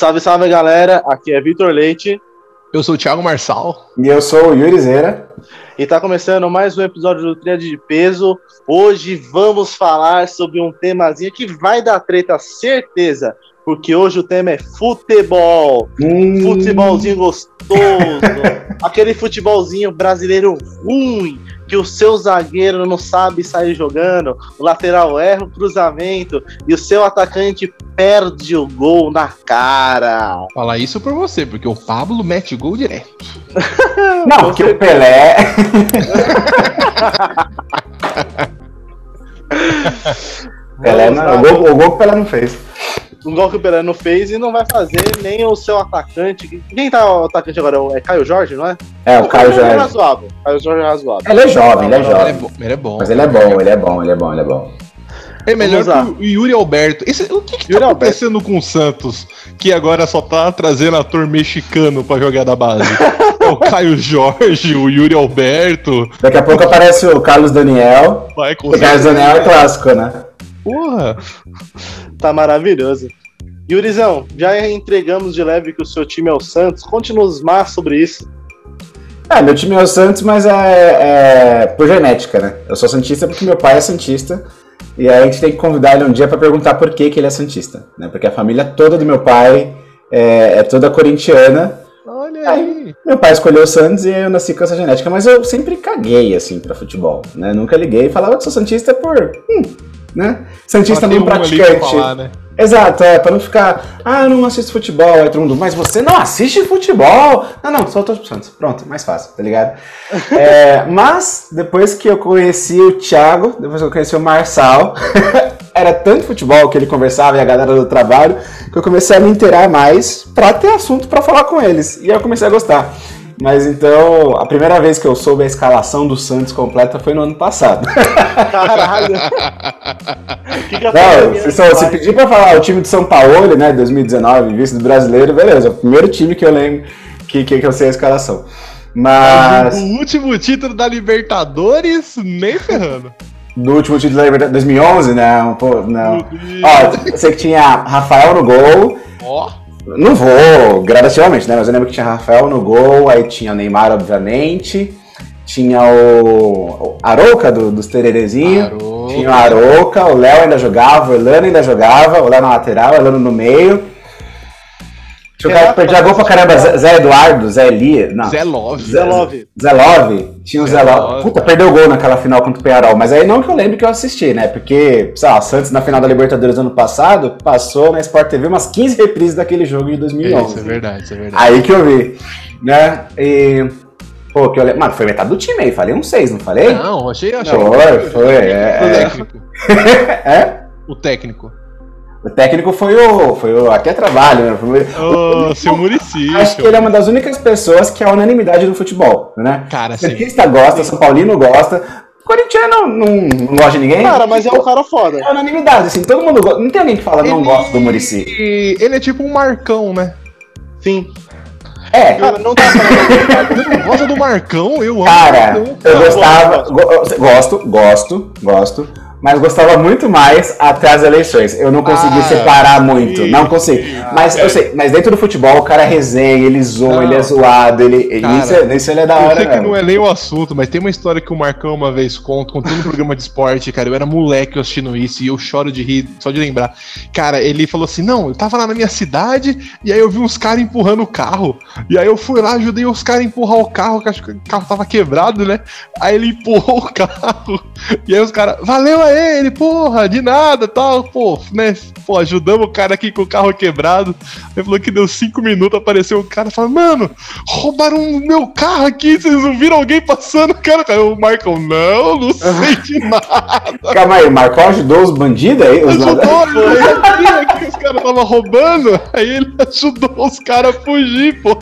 Salve, salve galera, aqui é Vitor Leite. Eu sou o Thiago Marçal. E eu sou o Yuri Zera. E tá começando mais um episódio do Tríade de Peso. Hoje vamos falar sobre um temazinho que vai dar treta, certeza. Porque hoje o tema é futebol. Hum. Futebolzinho gostoso. aquele futebolzinho brasileiro ruim que o seu zagueiro não sabe sair jogando, o lateral erra o cruzamento e o seu atacante perde o gol na cara. Falar isso por você, porque o Pablo mete gol direto. não, porque o Pelé. Pelé não, o, gol, o gol que o Pelé não fez um gol que o Pelé não fez e não vai fazer nem o seu atacante. Quem tá o atacante agora? É Caio Jorge, não é? É, o, o Caio Jorge. É razoável. Caio Jorge é razoável. Ele é jovem, ele é jovem. Ele é, bom, ele é bom. Mas ele é bom, ele é bom, ele é bom, ele é bom. É melhor que o Yuri Alberto. Esse, o que, que tá acontecendo Alberto. com o Santos? Que agora só tá trazendo ator mexicano pra jogar da base. é o Caio Jorge, o Yuri Alberto. Daqui a pouco aparece o Carlos Daniel. Vai, com o Carlos Daniel é clássico, né? Porra! Tá maravilhoso. Yurizão, já entregamos de leve que o seu time é o Santos. Conte-nos mais sobre isso. É, meu time é o Santos, mas é, é, por genética, né? Eu sou Santista porque meu pai é Santista. E aí a gente tem que convidar ele um dia para perguntar por que, que ele é Santista. Né? Porque a família toda do meu pai é, é toda corintiana. Olha aí. aí. Meu pai escolheu o Santos e eu nasci com essa genética, mas eu sempre caguei, assim, pra futebol, né? Nunca liguei. Falava que sou Santista por... Hum, né? Santista não praticante. Falar, né? Exato, é, pra não ficar, ah, eu não assisto futebol, aí todo mundo, mas você não assiste futebol? Não, não, só pro Santos. Pronto, mais fácil, tá ligado? é, mas, depois que eu conheci o Thiago, depois que eu conheci o Marçal, era tanto futebol que ele conversava e a galera do trabalho, que eu comecei a me inteirar mais pra ter assunto pra falar com eles. E aí eu comecei a gostar. Mas então, a primeira vez que eu soube a escalação do Santos completa foi no ano passado. Caralho! que que Não, se, se, se pedir pra falar o time de São Paulo, né, 2019, vice do brasileiro, beleza. É o primeiro time que eu lembro que, que, que eu sei a escalação. Mas. O último título da Libertadores, nem ferrando. Do último título da Libertadores 2011, não, pô, não. Ó, eu sei que tinha Rafael no gol. Ó. Oh. Não vou gradativamente, né? Mas eu lembro que tinha Rafael no gol, aí tinha o Neymar, obviamente. Tinha o, o Arouca do, dos Tererezinho. Tinha o Arouca, o Léo ainda jogava, o Elano ainda jogava, o Léo na lateral, o Elano no meio. O que perdia gol pra caramba, Zé Eduardo, Zé Elia. Não. Zé Love. Zé Love. Zé Love. Tinha o Zé, Zé Love. Puta, perdeu gol naquela final contra o Penharol. Mas aí não que eu lembro que eu assisti, né? Porque, sei lá, Santos na final da Libertadores ano passado passou na Sport TV umas 15 reprises daquele jogo de 2011. É, isso é verdade, isso é verdade. Aí que eu vi, né? E... Pô, que eu lembro. Mano, foi metade do time aí. Falei um 6, não falei? Não, achei, achei. Foi, foi. É, o é. técnico. é? O técnico. O técnico foi o. Foi o. Aqui é trabalho, né? Foi o, oh, seu Muricy. Acho que ele é uma das únicas pessoas que é a unanimidade do futebol, né? Cara, sim. Petista gosta, São Paulino gosta. Corintiano não, não gosta de ninguém. Cara, mas é um cara foda. É unanimidade, assim, todo mundo gosta. Não tem alguém que fala ele, não gosta do Murici. Ele é tipo um Marcão, né? Sim. É. Cara, não dá pra. Você não gosta do Marcão? Eu amo. Cara, eu gostava. Gosto, gosto, gosto mas gostava muito mais até as eleições. Eu não consegui ah, separar muito, não consigo. Mas eu sei, mas dentro do futebol o cara resenha, ele zoa, não. ele é zoado, ele, cara, isso, é, isso ele é da hora. Eu sei que não é nem o assunto, mas tem uma história que o Marcão uma vez conta, contando um programa de esporte, cara. Eu era moleque assistindo isso e eu choro de rir, só de lembrar. Cara, ele falou assim: não, eu tava lá na minha cidade e aí eu vi uns caras empurrando o carro. E aí eu fui lá, ajudei os caras a empurrar o carro, que acho que o carro tava quebrado, né? Aí ele empurrou o carro. E aí os caras, valeu aí! Ele, porra, de nada, tal, pô, né? Pô, ajudamos o cara aqui com o carro quebrado. Ele falou que deu cinco minutos, apareceu o cara falou, mano, roubaram o meu carro aqui, vocês não viram alguém passando? Cara, o Michael, não, não sei de nada. Calma aí, o Marcão ajudou os bandidos aí? Os ajudou, ele que os caras estavam roubando, aí ele ajudou os caras a fugir, pô.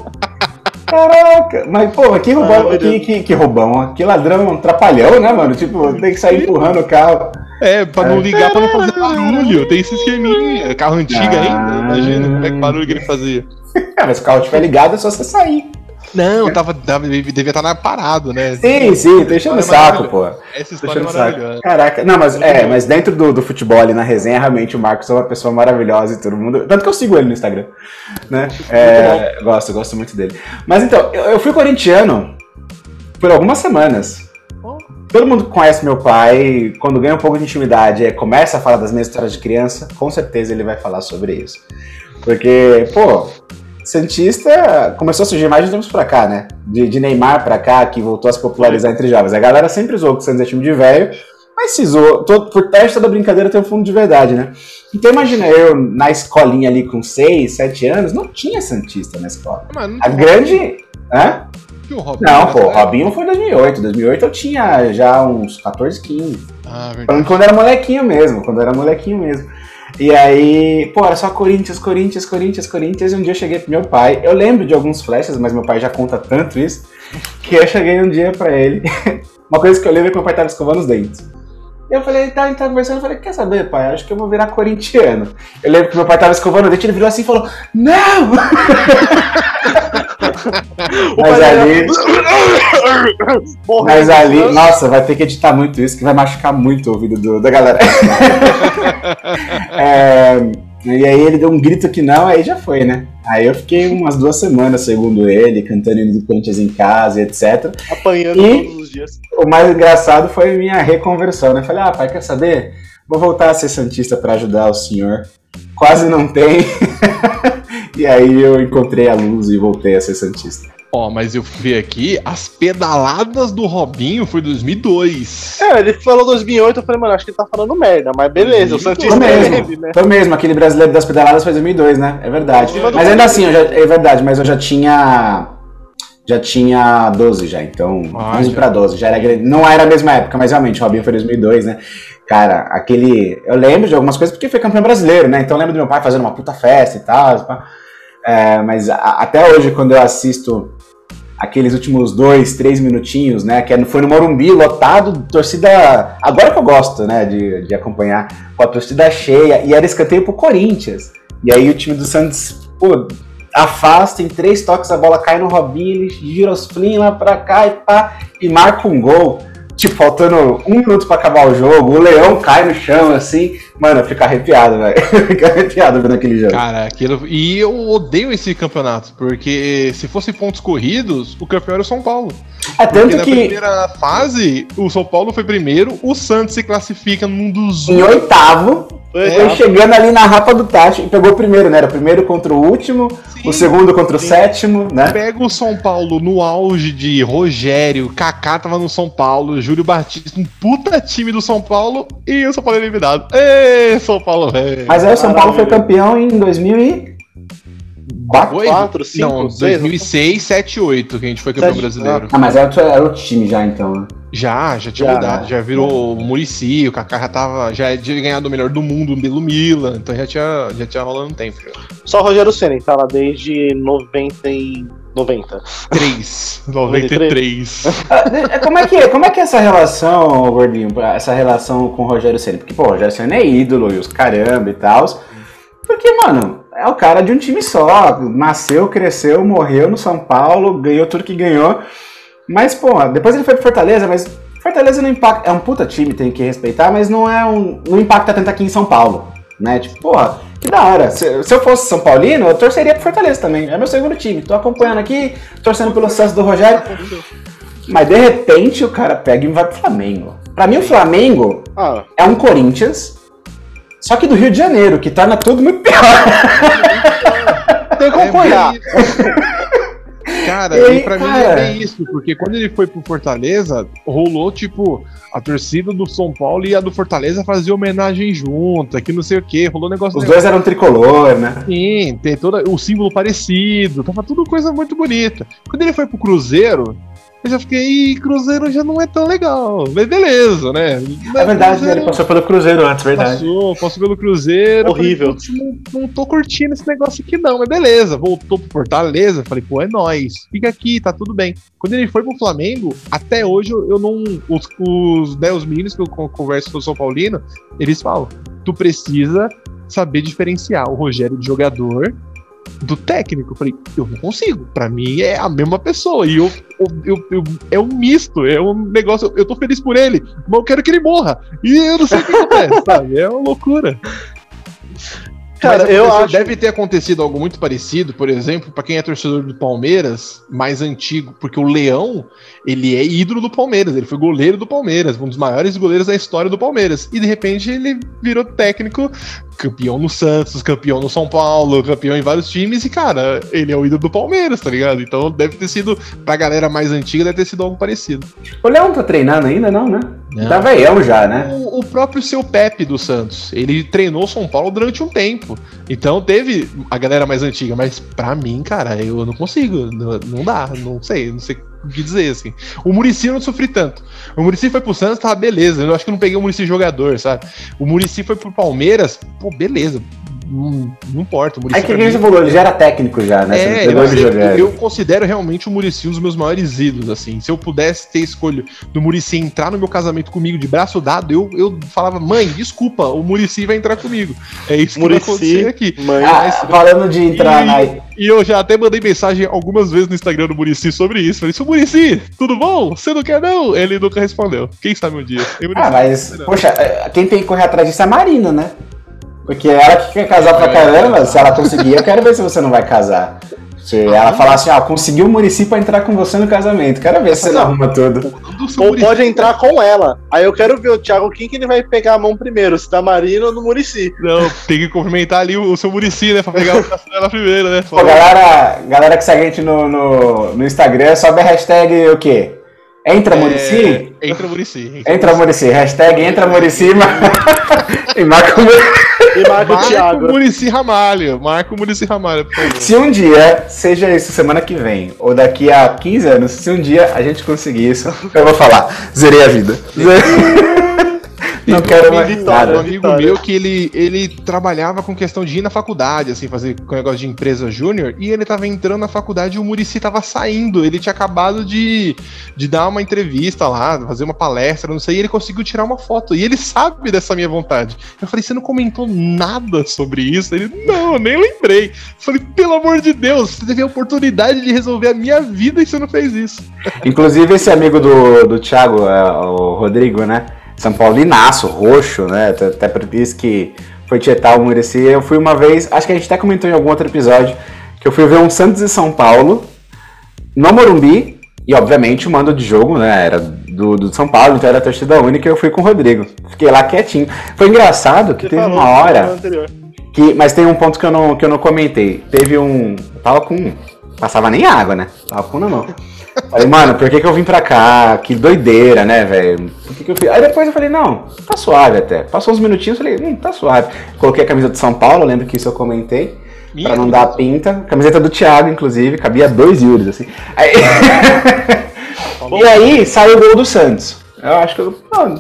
Caraca, mas pô, que roubão, ah, que, que, que roubão, que ladrão, um trapalhão, né, mano? Tipo, tem que sair empurrando o carro. É, pra não ligar, pra não fazer barulho. Tem esse esqueminha. Carro antigo ah, ainda, imagina como é que barulho que ele fazia. É, mas se o carro estiver ligado é só você sair. Não, tava, devia estar parado, né? Sim, sim, tô enchendo o saco, pô. Essa história é maravilhosa. Caraca, não, mas é, mas dentro do, do futebol ali na resenha, realmente o Marcos é uma pessoa maravilhosa e todo mundo. Tanto que eu sigo ele no Instagram. Né? É, gosto, gosto muito dele. Mas então, eu, eu fui corintiano por algumas semanas. Todo mundo conhece meu pai, quando ganha um pouco de intimidade, é, começa a falar das minhas histórias de criança, com certeza ele vai falar sobre isso. Porque, pô, Santista começou a surgir mais de tempos pra cá, né? De, de, Neymar pra cá, que voltou a se popularizar entre jovens. A galera sempre zoou que o Santos é time de velho, mas se zoou. Todo, por teste da brincadeira tem um fundo de verdade, né? Então imagina eu na escolinha ali com 6, 7 anos, não tinha Santista na escola. Mano, a grande. Hã? não, pô, o Robinho foi em 2008. 2008 eu tinha já uns 14, 15. Ah, verdade. Quando era molequinho mesmo, quando era molequinho mesmo. E aí, pô, era só Corinthians, Corinthians, Corinthians, Corinthians. E um dia eu cheguei pro meu pai. Eu lembro de alguns flashes, mas meu pai já conta tanto isso. Que eu cheguei um dia pra ele. Uma coisa que eu lembro é que meu pai tava escovando os dentes. E eu falei, tá, ele tava conversando, eu falei, quer saber, pai? Acho que eu vou virar corintiano. Eu lembro que meu pai tava escovando o dente, ele virou assim e falou, não! mas ali. mas ali, nossa, vai ter que editar muito isso, que vai machucar muito o ouvido do, da galera. é, e aí ele deu um grito que não, aí já foi, né? Aí eu fiquei umas duas semanas, segundo ele, cantando hino do Corinthians em casa, etc. Apanhando e todos os dias. O mais engraçado foi a minha reconversão, né? Falei, ah, pai, quer saber? Vou voltar a ser Santista para ajudar o senhor. Quase não tem. e aí eu encontrei a luz e voltei a ser Santista. Ó, oh, mas eu vi aqui, as pedaladas do Robinho foi 2002. É, ele falou 2008, eu falei, mano, acho que ele tá falando merda, mas beleza, o Santista foi mesmo, ele, né? Foi mesmo, aquele brasileiro das pedaladas foi 2002, né? É verdade. Mas ainda assim, já, é verdade, mas eu já tinha já tinha 12 já, então ah, 11 para 12, já era grande. Não era a mesma época, mas realmente, o Robinho foi 2002, né? Cara, aquele. Eu lembro de algumas coisas porque foi campeão brasileiro, né? Então eu lembro do meu pai fazendo uma puta festa e tal. É, mas a, até hoje, quando eu assisto aqueles últimos dois, três minutinhos, né? Que é foi no Morumbi, lotado, torcida. Agora que eu gosto, né, de, de acompanhar, com a torcida cheia, e era escanteio pro Corinthians. E aí o time do Santos, pô, afasta em três toques, a bola cai no Robinho, ele gira os flin lá pra cá e pá, e marca um gol tipo, faltando um minuto pra acabar o jogo, o leão cai no chão, assim. Mano, fica arrepiado, velho. fica arrepiado vendo aquele jogo. Cara, aquilo. E eu odeio esse campeonato, porque se fosse pontos corridos, o campeão era o São Paulo. É tanto na que. Na primeira fase, o São Paulo foi primeiro, o Santos se classifica num dos. Em oitavo. Foi, chegando ali na rapa do Tati e pegou o primeiro, né? Era o primeiro contra o último, sim, o segundo contra sim. o sétimo, né? Pega o São Paulo no auge de Rogério, Kaká tava no São Paulo, Júlio Batista, um puta time do São Paulo e o São Paulo eliminado. Ê, São Paulo, velho. Mas aí o São Paulo foi campeão em 2000 e... 4, 4 5, Não, 6, 2006, 7, 8 que a gente foi campeão 7, brasileiro. Ah, mas era outro, era outro time já então, né? Já, já tinha já, mudado, já virou o Murici, o Kaká já tava, já tinha ganhado o melhor do mundo pelo Milan, então já tinha, já tinha rolando um tempo. Só o Rogério Senna tá lá desde 90 e 90. 3. 93. como, é que, como é que é essa relação, Gordinho, essa relação com o Rogério Senna? Porque, pô, o Rogério Senna é ídolo e os caramba e tal. Porque, mano, é o cara de um time só. Nasceu, cresceu, morreu no São Paulo, ganhou tudo que ganhou. Mas, pô, depois ele foi pro Fortaleza, mas Fortaleza não impacta. É um puta time, tem que respeitar, mas não é um. não impacta tanto aqui em São Paulo. Né? Tipo, porra, que da hora. Se, se eu fosse São Paulino, eu torceria pro Fortaleza também. É meu segundo time. Tô acompanhando aqui, torcendo pelo sucesso do Rogério. Mas de repente o cara pega e vai pro Flamengo. Pra mim, o Flamengo ah. é um Corinthians, só que do Rio de Janeiro, que torna tudo muito pior. Tem que acompanhar. É Cara, e, e pra cara... mim é bem isso, porque quando ele foi pro Fortaleza, rolou tipo a torcida do São Paulo e a do Fortaleza fazia homenagem junto, que não sei o que, rolou negócio. Os negócio. dois eram tricolor, né? Sim, tem todo o símbolo parecido, tava tudo coisa muito bonita. Quando ele foi pro Cruzeiro, eu já fiquei, Cruzeiro já não é tão legal. Mas beleza, né? É verdade, Cruzeiro, ele passou pelo Cruzeiro antes, verdade. Passou, passou pelo Cruzeiro. Horrível. Falei, não, não tô curtindo esse negócio aqui, não. Mas beleza, voltou pro Fortaleza. Falei, pô, é nóis. Fica aqui, tá tudo bem. Quando ele foi pro Flamengo, até hoje eu não. Os, os, né, os meninos que eu converso com o São Paulino, eles falam: tu precisa saber diferenciar o Rogério de jogador do técnico. Eu falei, eu não consigo. Pra mim é a mesma pessoa. E eu, eu, eu, é um misto, é um negócio. Eu tô feliz por ele, mas eu quero que ele morra. E eu não sei o que acontece, sabe? É uma loucura. Cara, eu acho... deve ter acontecido algo muito parecido, por exemplo, para quem é torcedor do Palmeiras, mais antigo, porque o Leão, ele é ídolo do Palmeiras, ele foi goleiro do Palmeiras, um dos maiores goleiros da história do Palmeiras. E de repente ele virou técnico campeão no Santos, campeão no São Paulo, campeão em vários times, e, cara, ele é o ídolo do Palmeiras, tá ligado? Então deve ter sido, pra galera mais antiga, deve ter sido algo parecido. O Leão tá treinando ainda, não, né? Não. Tá veião já, né? O, o, próprio seu Pepe do Santos, ele treinou São Paulo durante um tempo. Então teve a galera mais antiga, mas pra mim, cara, eu não consigo, não, não dá, não sei, não sei o que dizer, assim. O Murici eu não sofri tanto. O Murici foi pro Santos, tava beleza. Eu acho que eu não peguei o Murici jogador, sabe? O Murici foi pro Palmeiras, pô, beleza. Não, não importa. O Muricy é que ele falou, ele já era técnico já, né? É, eu, eu, considero realmente o Murici um dos meus maiores ídolos, assim. Se eu pudesse ter escolha do Murici entrar no meu casamento comigo de braço dado, eu, eu falava, mãe, desculpa, o Murici vai entrar comigo. É isso Muricy, que vai acontecer aqui. Mãe, ah, falando de entrar e, na... E eu já até mandei mensagem algumas vezes no Instagram do Murici sobre isso. Falei, seu Murici, tudo bom? Você não quer não? Ele nunca respondeu. Quem sabe um dia. ah, mas, poxa, quem tem que correr atrás disso é a Marina, né? Porque ela que quer casar pra caramba, se ela conseguir, eu quero ver se você não vai casar. Se ela falar assim, ó, conseguiu o município pra entrar com você no casamento. Quero ver se você não arruma tudo. Ou pode entrar com ela. Aí eu quero ver o Thiago quem que ele vai pegar a mão primeiro, se da Marina ou do Murici. Não, tem que cumprimentar ali o, o seu Murici, né? Pra pegar o braço dela primeiro, né? Pô, galera, galera que segue a gente no, no, no Instagram, sobe a hashtag o quê? Entra é, Murici? Entra Murici. Entra Murici. Hashtag entra Murici e marca o Murici. E marca o Thiago. Murici Ramalho. Marca o Murici Ramalho, por favor. Se um dia, seja isso semana que vem, ou daqui a 15 anos, se um dia a gente conseguir isso, eu vou falar, zerei a vida. Não quero mais nada. Um amigo vitória. meu que ele, ele trabalhava com questão de ir na faculdade, assim, fazer com negócio de empresa júnior, e ele tava entrando na faculdade e o Murici tava saindo. Ele tinha acabado de, de dar uma entrevista lá, fazer uma palestra, não sei, e ele conseguiu tirar uma foto. E ele sabe dessa minha vontade. Eu falei, você não comentou nada sobre isso? Ele, não, eu nem lembrei. Eu falei, pelo amor de Deus, você teve a oportunidade de resolver a minha vida e você não fez isso. Inclusive, esse amigo do, do Thiago, é, o Rodrigo, né? São Paulinaço, roxo, né? Até por isso que foi tietar o Murici. Eu fui uma vez, acho que a gente até comentou em algum outro episódio, que eu fui ver um Santos e São Paulo no Morumbi, e obviamente o mando de jogo, né? Era do, do São Paulo, então era a torcida única e eu fui com o Rodrigo. Fiquei lá quietinho. Foi engraçado que Você teve uma hora. Que, mas tem um ponto que eu, não, que eu não comentei. Teve um. Eu tava com. Passava nem água, né? Tava com na mão. Falei, mano, por que, que eu vim pra cá? Que doideira, né, velho? Por que, que eu? Aí depois eu falei, não, tá suave até. Passou uns minutinhos, falei, hum, tá suave. Coloquei a camisa de São Paulo, lembro que isso eu comentei. Minha pra não dar pinta. Camiseta do Thiago, inclusive, cabia dois Yuris, assim. Aí... e aí saiu o gol do Santos. Eu acho que eu.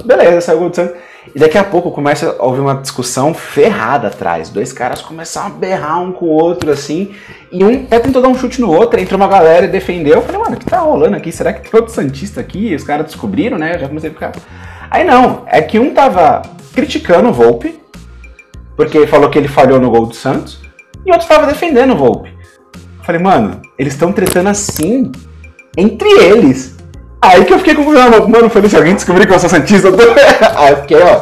beleza, saiu o gol do Santos. E daqui a pouco começa a ouvir uma discussão ferrada atrás. Dois caras começaram a berrar um com o outro assim. E um até tentou dar um chute no outro, entrou uma galera e defendeu. Eu falei, mano, o que tá rolando aqui? Será que tem outro Santista aqui? E os caras descobriram, né? Eu já comecei a ficar. Aí não, é que um tava criticando o Volpe, porque falou que ele falhou no gol do Santos, e outro tava defendendo o Volpe. Eu falei, mano, eles estão tretando assim entre eles. Aí que eu fiquei com. Mano, mano falei, se alguém descobrir que eu sou Santista, eu tô. Aí eu fiquei, ó.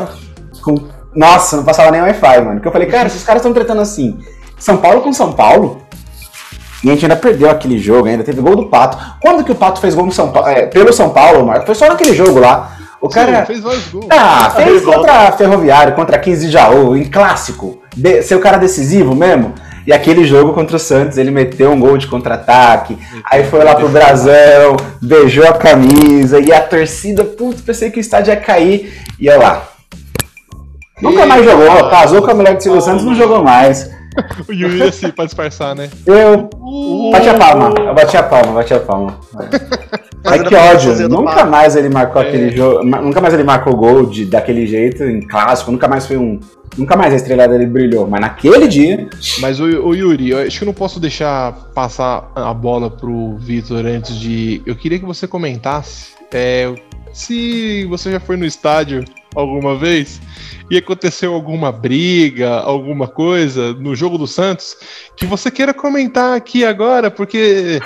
Com... Nossa, não passava nem Wi-Fi, mano. Que eu falei, cara, esses caras estão tretando assim. São Paulo com São Paulo. E a gente ainda perdeu aquele jogo, ainda teve gol do Pato. Quando que o Pato fez gol no São Paulo? É, pelo São Paulo, Marco? Foi só naquele jogo lá. O cara. Sim, fez vários gols. Ah, fez contra Ferroviário, contra 15 de Jaú, em clássico. De... Ser o cara decisivo mesmo. E aquele jogo contra o Santos, ele meteu um gol de contra-ataque, aí foi lá pro Brasão, beijou a camisa, e a torcida, putz, pensei que o estádio ia cair, e olha lá. Nunca mais jogou, casou com a mulher do Silvio Santos, não jogou mais. O Yuri assim, pra disfarçar, né? Eu uh, bati a palma, eu bati a palma, bati a palma. Ai, que ódio. Nunca mais ele marcou é. aquele jogo. Nunca mais ele marcou gol de, daquele jeito em clássico. Nunca mais foi um. Nunca mais a estrela dele brilhou. Mas naquele dia. Mas o, o Yuri, eu acho que eu não posso deixar passar a bola pro Vitor antes de. Eu queria que você comentasse é, se você já foi no estádio alguma vez? E aconteceu alguma briga, alguma coisa no jogo do Santos que você queira comentar aqui agora, porque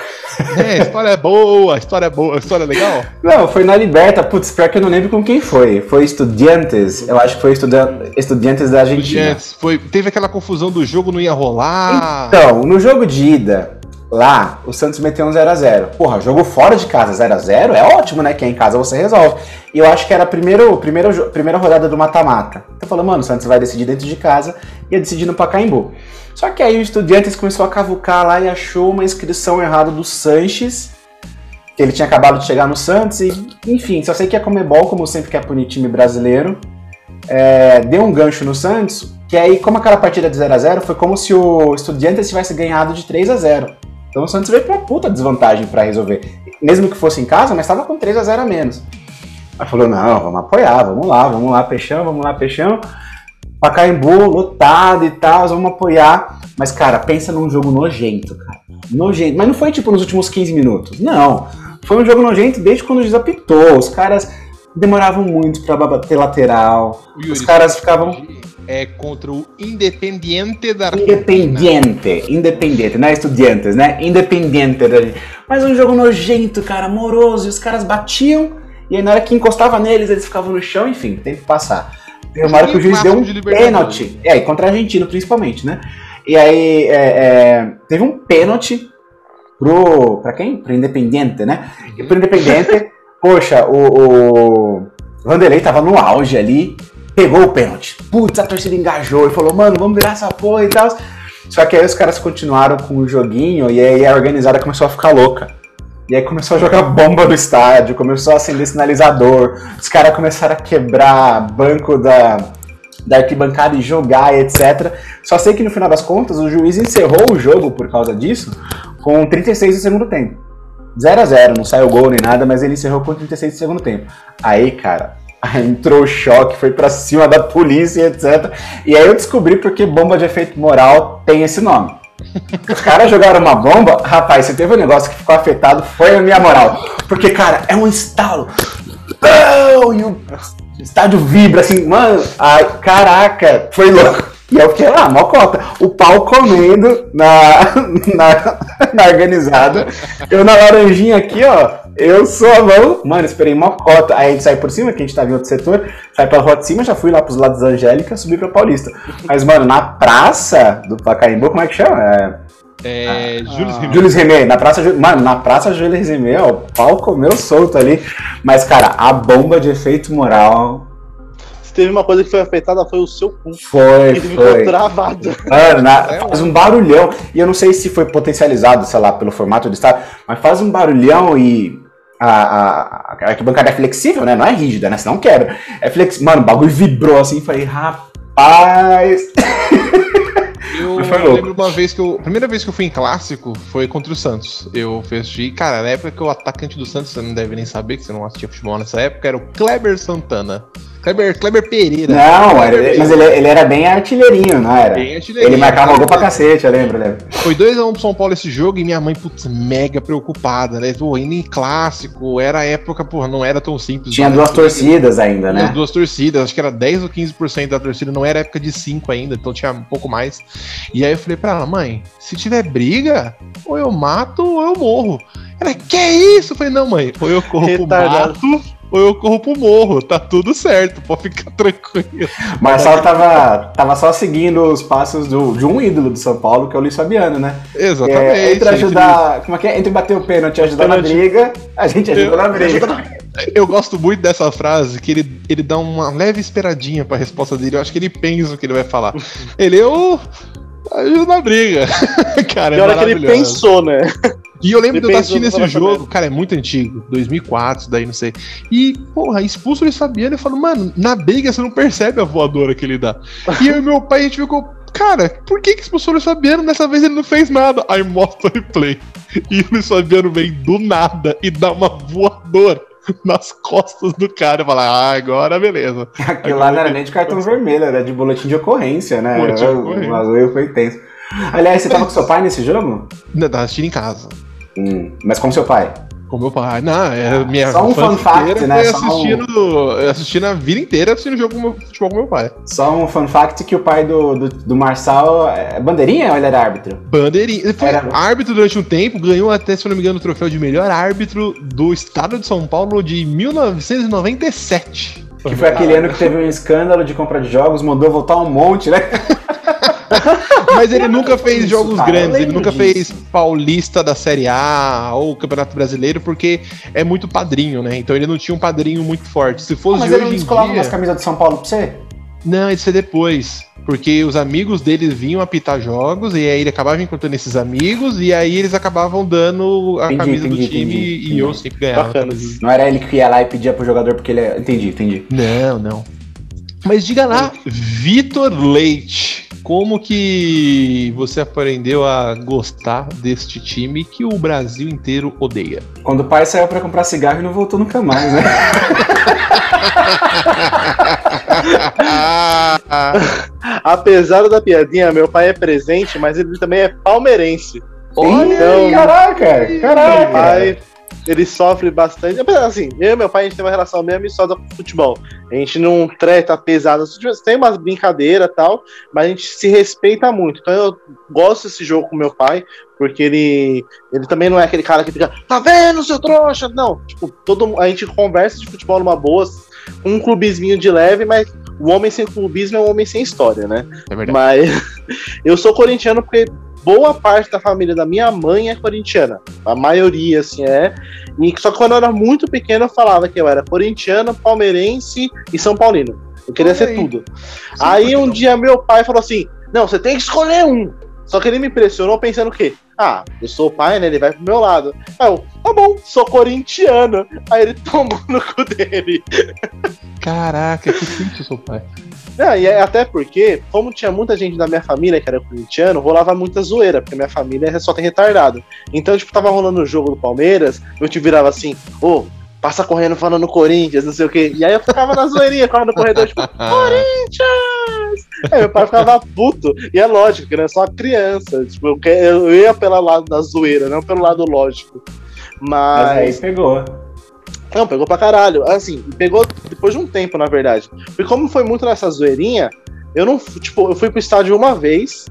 né, a história é boa, a história é boa, a história é legal? Não, foi na Liberta, putz, pior que eu não lembro com quem foi. Foi Estudiantes, eu acho que foi Estudiantes da Argentina. Estudiantes, foi, teve aquela confusão do jogo não ia rolar. Então, no jogo de ida, Lá, o Santos meteu um 0x0. Porra, jogo fora de casa 0x0 é ótimo, né? Que é em casa você resolve. E eu acho que era a primeira, primeira, primeira rodada do mata-mata. Então falou, mano, o Santos vai decidir dentro de casa e ia decidir no Pacaembu. Só que aí o Estudiantes começou a cavucar lá e achou uma inscrição errada do Sanches, que ele tinha acabado de chegar no Santos, e enfim, só sei que a Comebol, como sempre quer punir time brasileiro, é, deu um gancho no Santos, que aí, como aquela partida de 0 a 0 foi como se o Estudiantes tivesse ganhado de 3 a 0 então o Santos veio uma puta desvantagem para resolver. Mesmo que fosse em casa, mas estava com 3 a 0 a menos. Aí falou: não, vamos apoiar, vamos lá, vamos lá, peixão, vamos lá, peixão. Pacaembu, lotado e tal, vamos apoiar. Mas, cara, pensa num jogo nojento, cara. Nojento. Mas não foi tipo nos últimos 15 minutos. Não. Foi um jogo nojento desde quando o juiz apitou. Os caras demoravam muito para bater lateral. Yuri, os caras ficavam é contra o Independiente da Argentina. Independiente, Independiente, não é Estudiantes, né? Independiente da Mas um jogo nojento, cara, amoroso, e os caras batiam, e aí na hora que encostava neles, eles ficavam no chão, enfim, tem que passar. Tem uma hora que o juiz deu um de pênalti, é, e contra a Argentina principalmente, né? E aí é, é, teve um pênalti pro. pra quem? Pro Independiente, né? E pro Independiente, poxa, o, o Vanderlei tava no auge ali, pegou o pênalti. Putz, a torcida engajou e falou, mano, vamos virar essa porra e tal. Só que aí os caras continuaram com o joguinho e aí a organizada começou a ficar louca. E aí começou a jogar bomba no estádio, começou a acender sinalizador, os caras começaram a quebrar banco da, da arquibancada e jogar, etc. Só sei que no final das contas o juiz encerrou o jogo por causa disso com 36 do segundo tempo. 0 a 0 não saiu gol nem nada, mas ele encerrou com 36 do segundo tempo. Aí, cara, entrou o choque, foi para cima da polícia, etc. E aí eu descobri porque bomba de efeito moral tem esse nome. Os caras jogaram uma bomba, rapaz, você teve um negócio que ficou afetado, foi a minha moral. Porque, cara, é um estalo. E o estádio vibra assim, mano, ai, caraca, foi louco. E eu fiquei lá, mocota. O pau comendo na, na, na organizada. Eu na laranjinha aqui, ó. Eu sou a mão. Mano, esperei mocota. Aí a gente sai por cima, que a gente tava em outro setor. Sai pela rua de cima, já fui lá pros lados da Angélica, subi pra Paulista. Mas, mano, na praça do Pacaembu, como é que chama? É. É, ah, Jules Rimet. Jules Rimet, na praça, mano, na praça Jules Rimet, ó, o pau comeu solto ali. Mas, cara, a bomba de efeito moral se teve uma coisa que foi afetada, foi o seu cu. Foi, Ele foi. ficou travado. Mano, na, faz um barulhão. E eu não sei se foi potencializado, sei lá, pelo formato do estado, mas faz um barulhão e a, a, a arquibancada é flexível, né? Não é rígida, né? Senão quebra. É flexível. Mano, o bagulho vibrou assim. Falei, rapaz. Eu, eu lembro uma vez que eu. A primeira vez que eu fui em clássico foi contra o Santos. Eu fechei. Cara, na época que o atacante do Santos, você não deve nem saber, que você não assistia futebol nessa época, era o Kleber Santana. Kleber, Kleber Pereira. Não, Kleber era, mas ele, ele, era bem artilheirinho, não era? Bem artilheirinho. Ele marcava gol pra cacete, eu lembro, lembro. Foi 2x1 um pro São Paulo esse jogo e minha mãe, putz, mega preocupada, né? Pô, indo em clássico, era a época, porra, não era tão simples. Tinha duas torcidas ainda, né? Tinha duas torcidas, acho que era 10 ou 15% da torcida, não era época de 5 ainda, então tinha um pouco mais. E aí eu falei pra ela, mãe, se tiver briga, ou eu mato ou eu morro. Ela, que isso? Eu falei, não, mãe, ou eu corro Retardado. pro mato ou eu corro pro morro. Tá tudo certo, pode ficar tranquilo. Marcelo tava, tava só seguindo os passos do, de um ídolo do São Paulo, que é o Luiz Fabiano, né? Exatamente. É, entre ajudar. Entre... Como é que é? Entre bater o pênalti e ajudar pênalti. na briga, a gente ajuda eu, na briga. Eu gosto muito dessa frase, que ele, ele dá uma leve esperadinha pra resposta dele. Eu acho que ele pensa o que ele vai falar. Ele, eu ajudo na briga. cara, é hora que ele pensou, né? E eu lembro de eu assistindo esse jogo, cara, é muito antigo, 2004, daí não sei. E, porra, expulso o Fabiano e falo, mano, na briga você não percebe a voadora que ele dá. e eu e meu pai, a gente ficou, cara, por que, que expulsou o Luiz Fabiano? Dessa vez ele não fez nada. Aí mostra o replay. E o Luiz Fabiano vem do nada e dá uma voadora nas costas do cara e fala, ah, agora beleza. Aquilo lá não era nem de cartão vermelho, era de boletim de ocorrência, né? Boletim de ocorrência. O azul foi tenso. Aliás, você tava com seu pai nesse jogo? Não, tava assistindo em casa. Hum, mas com seu pai? Com meu pai. Não, é minha Só um fun fact, né? assistindo, um... assistindo a vida inteira assistindo jogo meu, futebol com meu pai. Só um fun fact que o pai do, do, do Marçal é bandeirinha ou ele era árbitro? Bandeirinha. Ele foi era... árbitro durante um tempo, ganhou até, se não me engano, o troféu de melhor árbitro do estado de São Paulo de 1997. Que foi aquele ano que teve um escândalo de compra de jogos, mandou voltar um monte, né? Mas ele nunca fez jogos cara, grandes, ele nunca disso. fez Paulista da Série A ou Campeonato Brasileiro, porque é muito padrinho, né? Então ele não tinha um padrinho muito forte. Se fosse ah, mas ele não descolava dia... umas camisas de São Paulo pra você? Não, isso é depois. Porque os amigos dele vinham apitar jogos, e aí ele acabava encontrando esses amigos, e aí eles acabavam dando a entendi, camisa entendi, do time entendi, e eu sempre ganhava. Não era ele que ia lá e pedia pro jogador porque ele. É- entendi, entendi. Não, não. Mas diga lá, Vitor Leite, como que você aprendeu a gostar deste time que o Brasil inteiro odeia? Quando o pai saiu para comprar cigarro e não voltou nunca mais, né? Apesar da piadinha, meu pai é presente, mas ele também é palmeirense. Olha, então, caraca, caraca. Meu pai ele sofre bastante. Assim, eu e meu pai, a gente tem uma relação meio amistosa com futebol. A gente não treta pesado. Tem umas brincadeiras e tal, mas a gente se respeita muito. Então eu gosto desse jogo com meu pai, porque ele, ele também não é aquele cara que fica, tá vendo, seu trouxa? Não, tipo, todo, a gente conversa de futebol numa boa, um clubisminho de leve, mas o homem sem clubismo é um homem sem história, né? É verdade. Mas eu sou corintiano porque boa parte da família da minha mãe é corintiana. A maioria, assim, é. E, só que quando eu era muito pequeno, eu falava que eu era corintiano, palmeirense e São Paulino. Eu queria ser tudo. Sim, aí um dia meu pai falou assim: Não, você tem que escolher um. Só que ele me pressionou pensando o quê? Ah, eu sou o pai, né? Ele vai pro meu lado. Aí eu, tá bom, sou corintiano. Aí ele tomou no cu dele. Caraca, que triste seu pai. Não, e é até porque, como tinha muita gente da minha família que era corintiano, rolava muita zoeira, porque minha família só tem retardado. Então, tipo, tava rolando o jogo do Palmeiras, eu te virava assim, ô, oh, passa correndo falando Corinthians, não sei o quê. E aí eu ficava na zoeirinha, ficava no corredor, tipo, Corinthians! Aí meu pai ficava puto. E é lógico, que não é só criança. Tipo, eu, eu ia pelo lado da zoeira, não pelo lado lógico. Mas. Mas aí pegou. Não, pegou pra caralho. Assim, pegou depois de um tempo, na verdade. Porque como foi muito nessa zoeirinha, eu não. Tipo, eu fui pro estádio uma vez,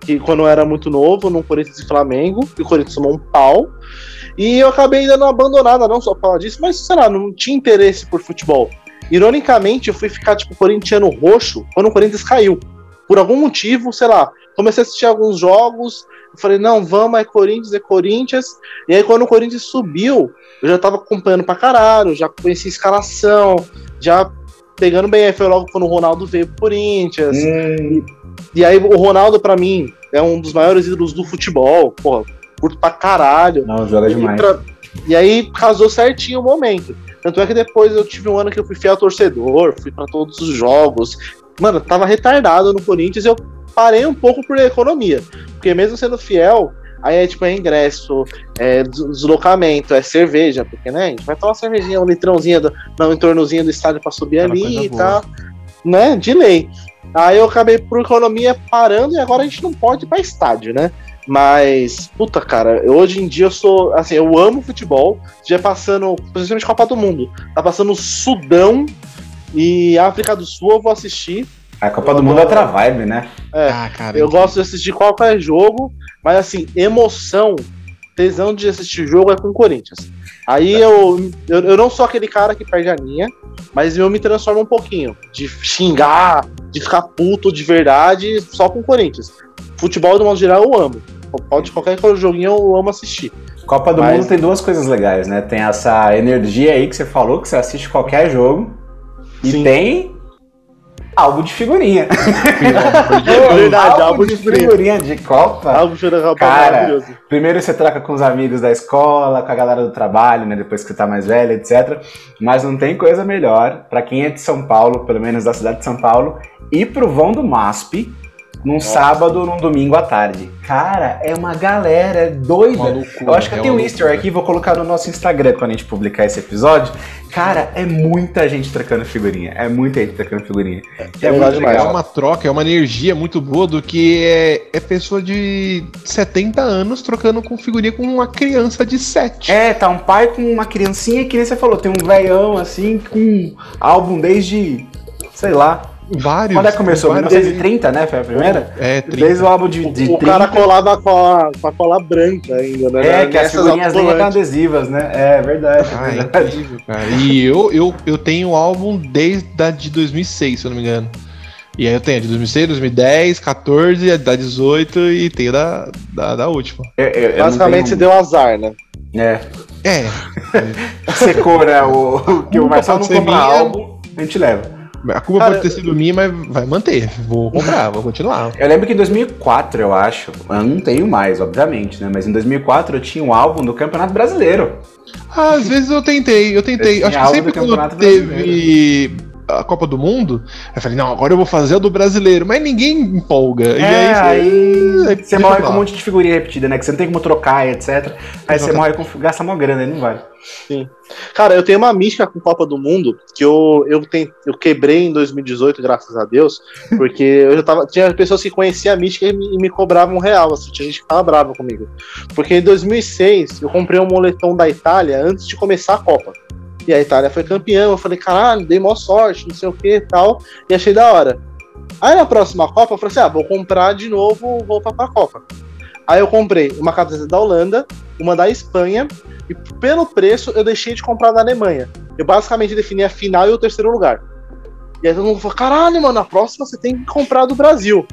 que quando eu era muito novo, no Corinthians e Flamengo, e o Corinthians tomou um pau. E eu acabei dando abandonada, não só por causa disso, mas, sei lá, não tinha interesse por futebol. Ironicamente, eu fui ficar, tipo, corintiano roxo quando o Corinthians caiu. Por algum motivo, sei lá, comecei a assistir alguns jogos, falei, não, vamos, é Corinthians, é Corinthians. E aí, quando o Corinthians subiu, eu já tava acompanhando pra caralho, já conheci a escalação, já pegando bem. Aí foi logo quando o Ronaldo veio pro Corinthians. Hum. E, e, aí, o Ronaldo, pra mim, é um dos maiores ídolos do futebol. Porra, curto pra caralho. Não, joga demais. E, pra, e aí, casou certinho o momento. Tanto é que depois eu tive um ano que eu fui fiel torcedor, fui para todos os jogos. Mano, tava retardado no Corinthians e eu parei um pouco por economia. Porque mesmo sendo fiel, aí é tipo é ingresso, é deslocamento, é cerveja, porque né, a gente vai tomar uma cervejinha, um litrãozinho do, no entornozinho do estádio pra subir ali e tal. Né? De lei. Aí eu acabei por economia parando e agora a gente não pode ir pra estádio, né? Mas, puta, cara, hoje em dia eu sou. Assim, eu amo futebol. Já passando, principalmente Copa do Mundo. Tá passando Sudão e África do Sul, eu vou assistir. A Copa do Mundo é outra vibe, né? É, ah, cara, eu gosto de assistir qualquer jogo, mas assim, emoção, tesão de assistir jogo é com o Corinthians. Aí eu, eu, eu não sou aquele cara que perde a linha, mas eu me transformo um pouquinho. De xingar, de ficar puto de verdade, só com o Corinthians. Futebol, do modo geral, eu amo. Pode qualquer joguinho eu amo assistir. Copa do mas... Mundo tem duas coisas legais, né? Tem essa energia aí que você falou, que você assiste qualquer jogo. E Sim. tem álbum de figurinha. é verdade, álbum, de, figurinha. de Copa. Álbum de Copa Cara, primeiro você troca com os amigos da escola, com a galera do trabalho, né? Depois que você tá mais velho, etc. Mas não tem coisa melhor para quem é de São Paulo, pelo menos da cidade de São Paulo, ir pro vão do MASP num Nossa. sábado, num domingo à tarde. Cara, é uma galera é doida. Uma loucura, eu acho que é tem um easter aqui, vou colocar no nosso Instagram quando a gente publicar esse episódio. Cara, é muita gente trocando figurinha. É muita gente trocando figurinha. É, é, muito legal. é uma troca, é uma energia muito boa do que é, é pessoa de 70 anos trocando com figurinha com uma criança de 7. É, tá um pai com uma criancinha que nem você falou, tem um velhão assim com álbum desde, sei lá, Vários. Quando é que começou? 1930, né? Foi a primeira? É, 30. Desde o álbum de, de o, 30. O cara colava com a, com a cola branca ainda, né? É, que as figurinhas nem eram adesivas, né? É verdade. Ah, é incrível, cara. E eu, eu, eu tenho o álbum desde a de 2006, se eu não me engano. E aí eu tenho a de 2006, 2010, 14, a da 18 e tenho da, da, da última. Eu, eu, Basicamente você deu azar, né? É. É. Secou, né? O, o que o Marcelo não compra álbum, a gente leva. A culpa Cara, pode ter sido minha, mas vai manter. Vou comprar, vou continuar. Eu lembro que em 2004, eu acho, eu não tenho mais, obviamente, né? Mas em 2004 eu tinha um álbum do Campeonato Brasileiro. Ah, às vezes eu tentei, eu tentei. Eu acho que sempre quando teve a Copa do Mundo, eu falei, não, agora eu vou fazer a do brasileiro, mas ninguém empolga. É, e aí, aí, aí você morre com um monte de figurinha repetida, né? Que você não tem como trocar, etc. Aí você morre com gasta uma grana, aí não vale. Sim. Cara, eu tenho uma mística com Copa do Mundo que eu, eu, tem, eu quebrei em 2018, graças a Deus, porque eu já tava. Tinha pessoas que conheciam a mística e me, e me cobravam um real, assim, tinha gente que tava brava comigo. Porque em 2006 eu comprei um moletom da Itália antes de começar a Copa. E a Itália foi campeã. Eu falei, caralho, dei maior sorte, não sei o que e tal. E achei da hora. Aí na próxima Copa eu falei assim: ah, vou comprar de novo roupa pra Copa. Aí eu comprei uma camiseta da Holanda, uma da Espanha, e pelo preço eu deixei de comprar da Alemanha. Eu basicamente defini a final e o terceiro lugar. E aí todo mundo falou: caralho, mano, na próxima você tem que comprar do Brasil.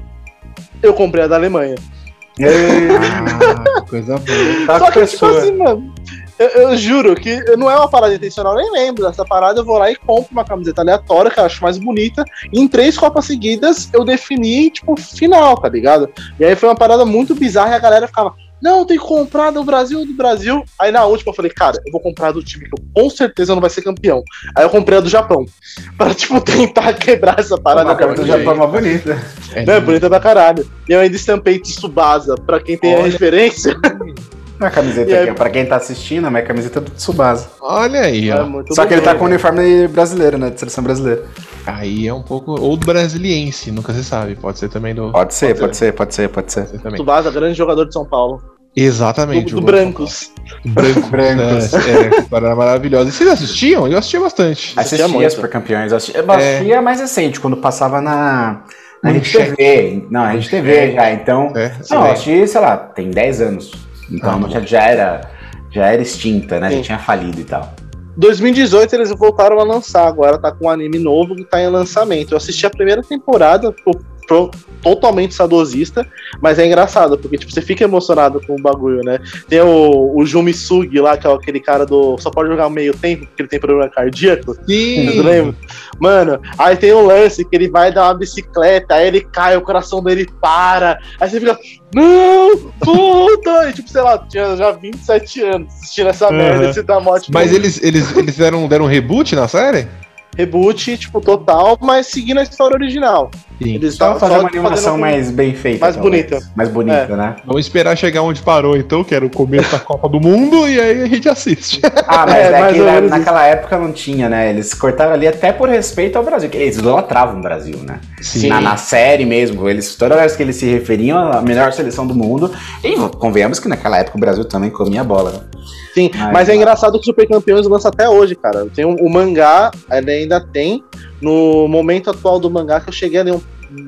Eu comprei a da Alemanha. Ah, coisa boa. Tá Só que, tipo assim, mano, eu, eu, juro que não é uma parada intencional, nem lembro dessa parada. Eu vou lá e compro uma camiseta aleatória que eu acho mais bonita. E em três Copas seguidas eu defini, tipo, final, tá ligado? E aí foi uma parada muito bizarra e a galera ficava. Não, tem que comprar do Brasil, do Brasil. Aí na última eu falei, cara, eu vou comprar do time que eu com certeza não vai ser campeão. Aí eu comprei a do Japão. Pra, tipo, tentar quebrar essa parada. A camisa do Japão é uma bonita. É, é bonita pra caralho. E eu ainda estampei Tsubasa, pra quem tem Olha. a referência. A camiseta aqui, pra quem tá assistindo, a minha camiseta é do Tsubasa. Olha aí, ó. É Só que ele tá com o uniforme brasileiro, né? De seleção brasileira. Aí é um pouco. Ou do brasiliense, nunca se sabe. Pode ser também do. Pode ser, pode, ser. pode ser, pode ser, pode ser. Tsubasa, grande jogador de São Paulo. Exatamente. Do, do Brancos. Branco, Brancos. É, é maravilhosa. E vocês assistiam? Eu assistia bastante. Assistia, assistia Super Campeões. Eu assistia, eu assistia é... mais recente, quando passava na. Na Rede TV. Não, na Rede TV já. Então. É, não, eu assisti, sei lá, tem 10 anos. Então ah, já, já, era, já era extinta, né? Sim. Já tinha falido e tal. 2018 eles voltaram a lançar, agora tá com um anime novo que tá em lançamento. Eu assisti a primeira temporada, totalmente sadosista, mas é engraçado, porque tipo, você fica emocionado com o bagulho, né? Tem o, o Jumi Sugi lá, que é aquele cara do. Só pode jogar meio tempo, porque ele tem problema cardíaco. Sim. Lembra? Mano, aí tem o lance que ele vai dar uma bicicleta, aí ele cai, o coração dele para, aí você fica. Não! Puta! E tipo, sei lá, tinha já 27 anos assistindo essa uhum. merda, esse da morte. Mas eles, eles, eles deram, deram um reboot na série? reboot, tipo, total, mas seguindo a história original. Sim. Eles estavam fazendo uma animação mais bem feita. Mais talvez. bonita. Mais bonita, é. né? Vamos esperar chegar onde parou, então, que era o começo da Copa do Mundo, e aí a gente assiste. Ah, mas é, é que na, naquela época não tinha, né? Eles cortaram ali até por respeito ao Brasil, que eles idolatravam o Brasil, né? Sim. Na, na, série mesmo, eles, toda vez que eles se referiam à melhor seleção do mundo, e convenhamos que naquela época o Brasil também comia bola, né? Sim, mas, mas é engraçado que o Super Campeões lança até hoje, cara. Tem um, o mangá, ele ainda tem. No momento atual do mangá, que eu cheguei a ler um,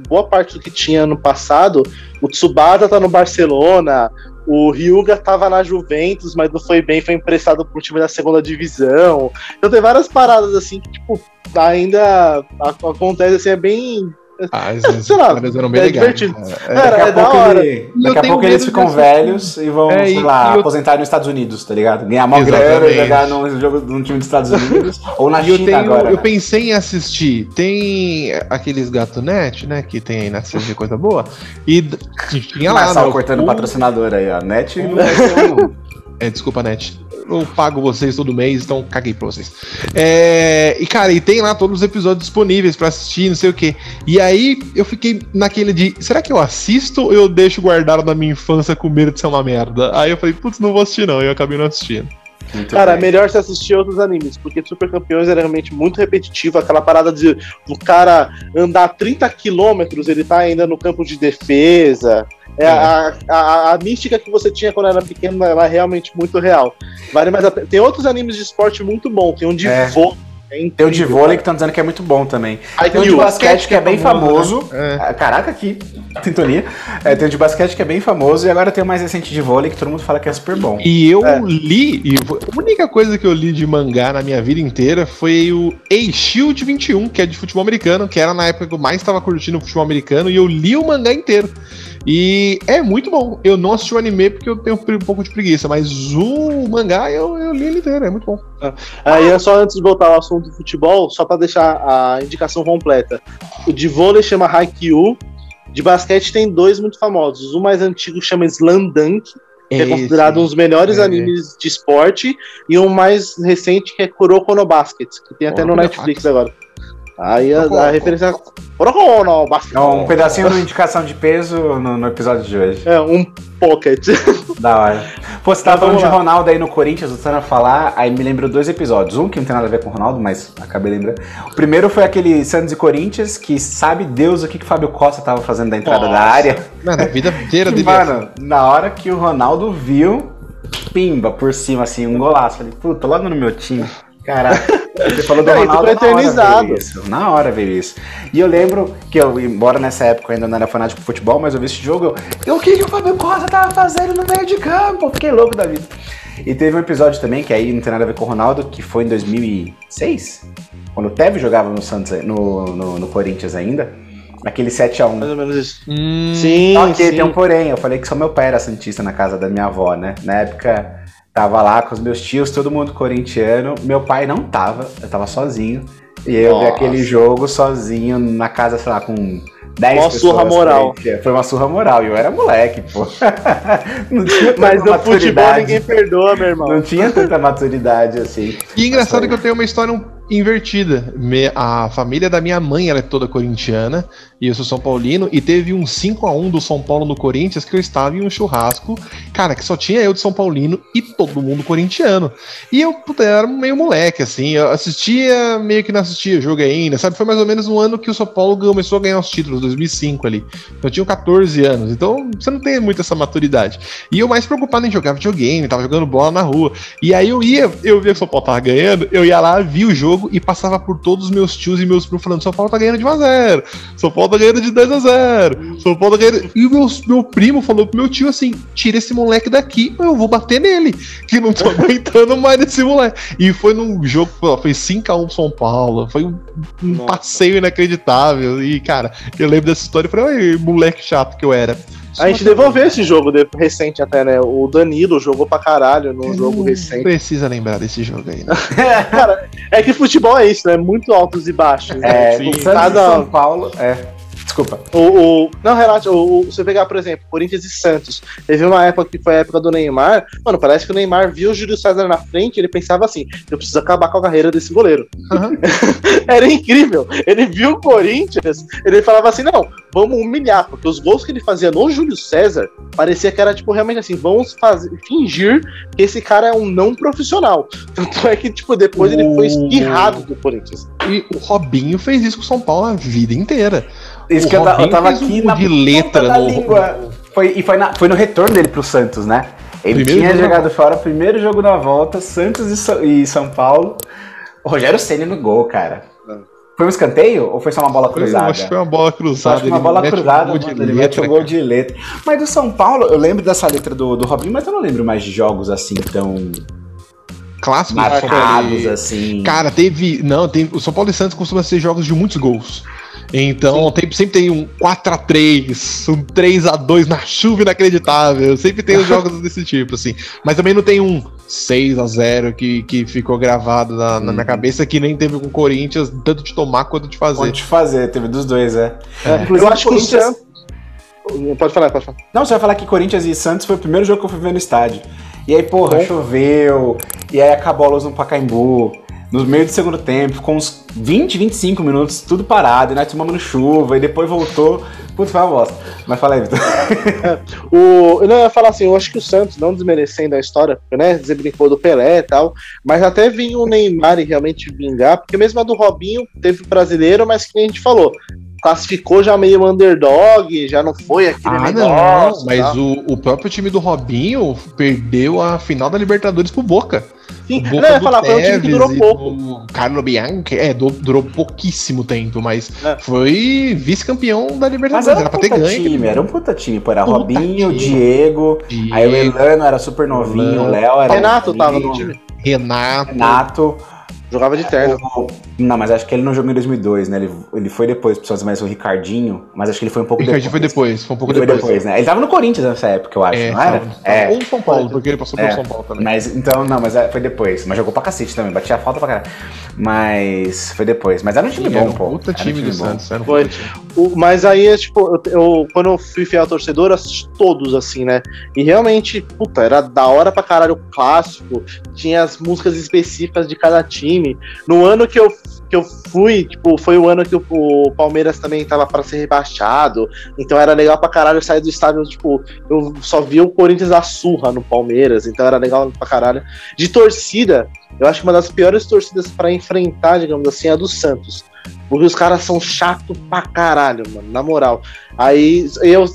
boa parte do que tinha no passado, o Tsubasa tá no Barcelona, o Ryuga tava na Juventus, mas não foi bem, foi emprestado pro time da segunda divisão. Então tem várias paradas assim que, tipo, ainda acontece assim, é bem ah, sei lá, eram bem é legais. Divertido. É, é, daqui a é pouco, ele, daqui a pouco eles ficam velhos e vão, é, sei lá, eu... aposentar nos Estados Unidos, tá ligado? Ganhar mó grana e jogar num jogo num time dos Estados Unidos ou na China tenho, agora. Eu né? pensei em assistir. Tem aqueles net, né? Que tem aí na de coisa boa. E tinha lá. Mas cortando o... patrocinador aí, ó. Net não é, é Desculpa, Net. Eu pago vocês todo mês, então caguei pra vocês. É, e, cara, e tem lá todos os episódios disponíveis para assistir, não sei o que. E aí eu fiquei naquele de, será que eu assisto ou eu deixo guardado na minha infância com medo de ser uma merda? Aí eu falei, putz, não vou assistir não, e eu acabei não assistindo. Muito Cara, bem. melhor se assistir outros animes, porque Super Campeões era realmente muito repetitivo, aquela parada de o cara andar 30 quilômetros, ele tá ainda no campo de defesa. É, é. A, a, a, mística que você tinha quando era pequeno ela é realmente muito real. Vale mais a... Tem outros animes de esporte muito bom, tem um de é. vôlei é tem o de vôlei que estão dizendo que é muito bom também. Aí tem o de basquete que é, bem famoso. famoso né? é. Caraca, que sintonia. É, tem o de basquete que é bem famoso e agora tem o mais recente de vôlei que todo mundo fala que é super bom. E eu é. li, e a única coisa que eu li de mangá na minha vida inteira foi o A-Shield 21, que é de futebol americano, que era na época que eu mais estava curtindo o futebol americano, e eu li o mangá inteiro. E é muito bom. Eu não assisti o anime porque eu tenho um pouco de preguiça, mas o mangá eu, eu li ele inteiro, é muito bom. Aí é só antes de voltar ao assunto do futebol, só para deixar a indicação completa. O de vôlei chama Haikyuu, de basquete tem dois muito famosos. O mais antigo chama Slam Dunk, que é, é considerado um dos melhores é. animes de esporte, e o mais recente que é Kuroko no Basket, que tem até no Netflix agora. Aí a, a referência. É um pedacinho de indicação de peso no, no, episódio de hoje. É, um pocket. Da hora. Pô, você tava falando de Ronaldo aí no Corinthians, você a falar, aí me lembrou dois episódios. Um que não tem nada a ver com o Ronaldo, mas acabei lembrando. O primeiro foi aquele Santos e Corinthians, que sabe Deus o que, que o Fábio Costa tava fazendo da entrada Nossa. da área. Mano, a vida inteira dele. Mano, na hora que o Ronaldo viu, pimba, por cima, assim, um golaço. Falei, puta, logo no meu time. Caraca. Você falou do Ronaldo eternizado. Na hora, isso, na hora veio isso. E eu lembro que eu, embora nessa época eu ainda não era fanático de futebol, mas eu vi esse jogo, eu, o que, que o Fábio Costa tava fazendo no meio de campo? Fiquei louco da vida. E teve um episódio também, que aí não tem nada a ver com o Ronaldo, que foi em 2006, quando o Tevez jogava no, Santos, no, no, no Corinthians ainda. Aquele 7x1. Mais ou menos isso. Hum, sim, Só que sim. tem um porém. Eu falei que só meu pai era Santista na casa da minha avó, né? Na época Tava lá com os meus tios, todo mundo corintiano. Meu pai não tava, eu tava sozinho. E eu Nossa. vi aquele jogo sozinho na casa, sei lá, com 10 uma pessoas. surra moral. Foi uma surra moral. E eu era moleque, pô. não tinha Mas no futebol ninguém perdoa, meu irmão. Não tinha tanta maturidade assim. E engraçado que eu tenho uma história um invertida. Me, a família da minha mãe ela é toda corintiana e eu sou São Paulino. E teve um 5 a 1 do São Paulo no Corinthians que eu estava em um churrasco, cara, que só tinha eu de São Paulino e todo mundo corintiano. E eu, puta, era meio moleque, assim. Eu assistia, meio que não assistia jogo ainda, sabe? Foi mais ou menos um ano que o São Paulo começou a ganhar os títulos, 2005 ali. Eu tinha 14 anos, então você não tem muito essa maturidade. E eu mais preocupado em jogar videogame, tava jogando bola na rua. E aí eu ia, eu via que o São Paulo tava ganhando, eu ia lá, via o jogo jogo e passava por todos os meus tios e meus primos falando: São Paulo tá ganhando de 1x0, São Paulo tá ganhando de 2x0, São Paulo tá ganhando. E o meu, meu primo falou pro meu tio assim: tira esse moleque daqui, eu vou bater nele, que não tô aguentando mais esse moleque. E foi num jogo, foi 5x1 São Paulo, foi um, um passeio inacreditável. E, cara, eu lembro dessa história e falei: moleque chato que eu era. A gente devolveu esse jogo de, recente até, né? O Danilo jogou pra caralho num jogo recente. Precisa lembrar desse jogo aí. Né? Cara, é que futebol é isso, né? Muito altos e baixos. Né? É, né? Cada... São Paulo, é. Desculpa. O, o, não, relaxa. O, o, você pegar, por exemplo, Corinthians e Santos. Teve uma época que foi a época do Neymar. Mano, parece que o Neymar viu o Júlio César na frente e ele pensava assim: eu preciso acabar com a carreira desse goleiro. Uhum. Era incrível. Ele viu o Corinthians, ele falava assim: não, vamos humilhar, porque os gols que ele fazia no Júlio César parecia que era, tipo, realmente assim: vamos fazer, fingir que esse cara é um não profissional. Tanto é que, tipo, depois ele foi espirrado do Corinthians. E o Robinho fez isso com o São Paulo a vida inteira. Isso o que eu, eu tava aqui um na de letra da no... língua. Foi, e foi, na, foi no retorno dele pro Santos, né? Ele primeiro tinha jogado fora, primeiro jogo da volta, Santos e, e São Paulo. O Rogério Senna no gol, cara. Foi um escanteio ou foi só uma bola cruzada? acho que foi uma bola cruzada. Acho que uma bola cruzada, um mano, ele mete um gol de letra. Mas do São Paulo, eu lembro dessa letra do, do Robinho, mas eu não lembro mais de jogos assim tão clássicos marcados assim. Cara, teve, não, tem, o São Paulo e Santos costuma ser jogos de muitos gols. Então tem, sempre tem um 4x3, um 3x2 na chuva inacreditável. Sempre tem os jogos desse tipo, assim. Mas também não tem um 6x0 que, que ficou gravado na, na minha uhum. cabeça, que nem teve com o Corinthians, tanto de tomar quanto de fazer. Quanto de fazer, teve dos dois, é. é. Inclusive, eu acho que o Santos. Pode falar, pode falar. Não, você vai falar que Corinthians e Santos foi o primeiro jogo que eu fui ver no estádio. E aí, porra, Bom. choveu. E aí acabou a luz no Pacaembu. No meio do segundo tempo, com uns 20, 25 minutos, tudo parado, e nós tomamos chuva, e depois voltou. Putz, foi uma bosta. Mas fala aí, Vitor. o, eu não ia falar assim, eu acho que o Santos, não desmerecendo a história, né? Você brincou do Pelé e tal, mas até vinha o Neymar e realmente vingar, porque mesmo a do Robinho teve o brasileiro, mas que a gente falou, classificou já meio underdog, já não foi aquele ah, negócio. Não, mas o, o próprio time do Robinho perdeu a final da Libertadores pro Boca. Sim, não, eu ia falar, foi um time que durou pouco. O Carlo Bianchi, é, durou pouquíssimo tempo, mas é. foi vice-campeão da Libertadores. Mas era, era pra ter ganho. Time, era um puta time, pô, era puta Robinho, time. Diego, Diego, aí o Elano era super novinho, o Léo era. Renato tava no time. Renato. Renato. Jogava de terno. Não, mas acho que ele não jogou em 2002, né? Ele, ele foi depois, pessoas mais o Ricardinho, mas acho que ele foi um pouco Ricardinho depois. foi depois, foi um pouco ele depois. depois. né? Ele tava no Corinthians nessa época, eu acho, é, não era? É. Ou no São Paulo, porque ele passou pelo é, São Paulo também. Mas, então, não, mas é, foi depois. Mas jogou pra cacete também, batia falta pra caralho. Mas foi depois. Mas era um time Sim, bom, pô. Puta time, time do bom. Santos, era um foi. O, mas aí, tipo, eu, eu, quando eu fui fiel torcedor, assisti todos, assim, né? E realmente, puta, era da hora pra caralho o clássico, tinha as músicas específicas de cada time. No ano que eu, que eu fui, tipo, foi o ano que o, o Palmeiras também tava para ser rebaixado, então era legal pra caralho sair do estádio, tipo, eu só vi o Corinthians a surra no Palmeiras, então era legal pra caralho. De torcida, eu acho que uma das piores torcidas para enfrentar, digamos assim, é a do Santos. Porque os caras são chato pra caralho, mano, na moral. Aí eu